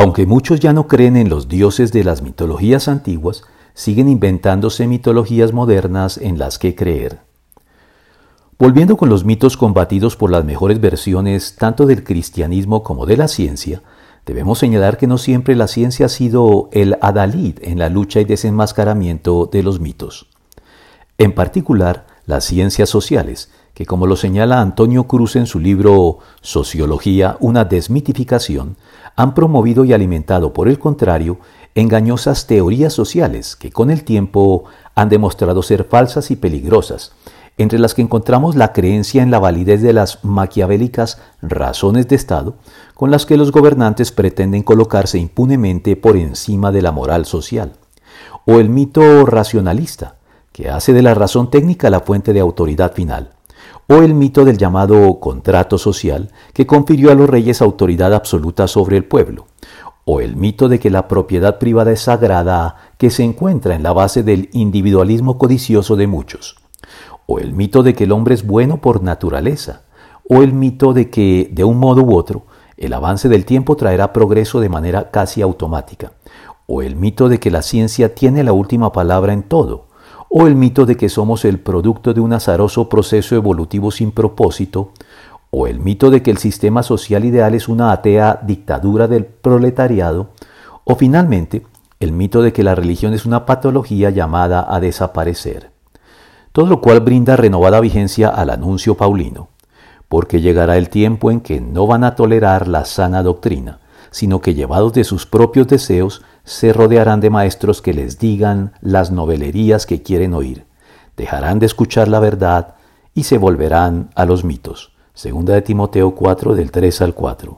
Aunque muchos ya no creen en los dioses de las mitologías antiguas, siguen inventándose mitologías modernas en las que creer. Volviendo con los mitos combatidos por las mejores versiones tanto del cristianismo como de la ciencia, debemos señalar que no siempre la ciencia ha sido el adalid en la lucha y desenmascaramiento de los mitos. En particular, las ciencias sociales, que como lo señala Antonio Cruz en su libro Sociología, una desmitificación, han promovido y alimentado, por el contrario, engañosas teorías sociales que con el tiempo han demostrado ser falsas y peligrosas, entre las que encontramos la creencia en la validez de las maquiavélicas razones de Estado, con las que los gobernantes pretenden colocarse impunemente por encima de la moral social, o el mito racionalista, que hace de la razón técnica la fuente de autoridad final, o el mito del llamado contrato social, que confirió a los reyes autoridad absoluta sobre el pueblo, o el mito de que la propiedad privada es sagrada, que se encuentra en la base del individualismo codicioso de muchos, o el mito de que el hombre es bueno por naturaleza, o el mito de que, de un modo u otro, el avance del tiempo traerá progreso de manera casi automática, o el mito de que la ciencia tiene la última palabra en todo, o el mito de que somos el producto de un azaroso proceso evolutivo sin propósito, o el mito de que el sistema social ideal es una atea dictadura del proletariado, o finalmente el mito de que la religión es una patología llamada a desaparecer. Todo lo cual brinda renovada vigencia al anuncio paulino, porque llegará el tiempo en que no van a tolerar la sana doctrina, sino que llevados de sus propios deseos se rodearán de maestros que les digan las novelerías que quieren oír, dejarán de escuchar la verdad y se volverán a los mitos. Segunda de Timoteo 4 del 3 al 4.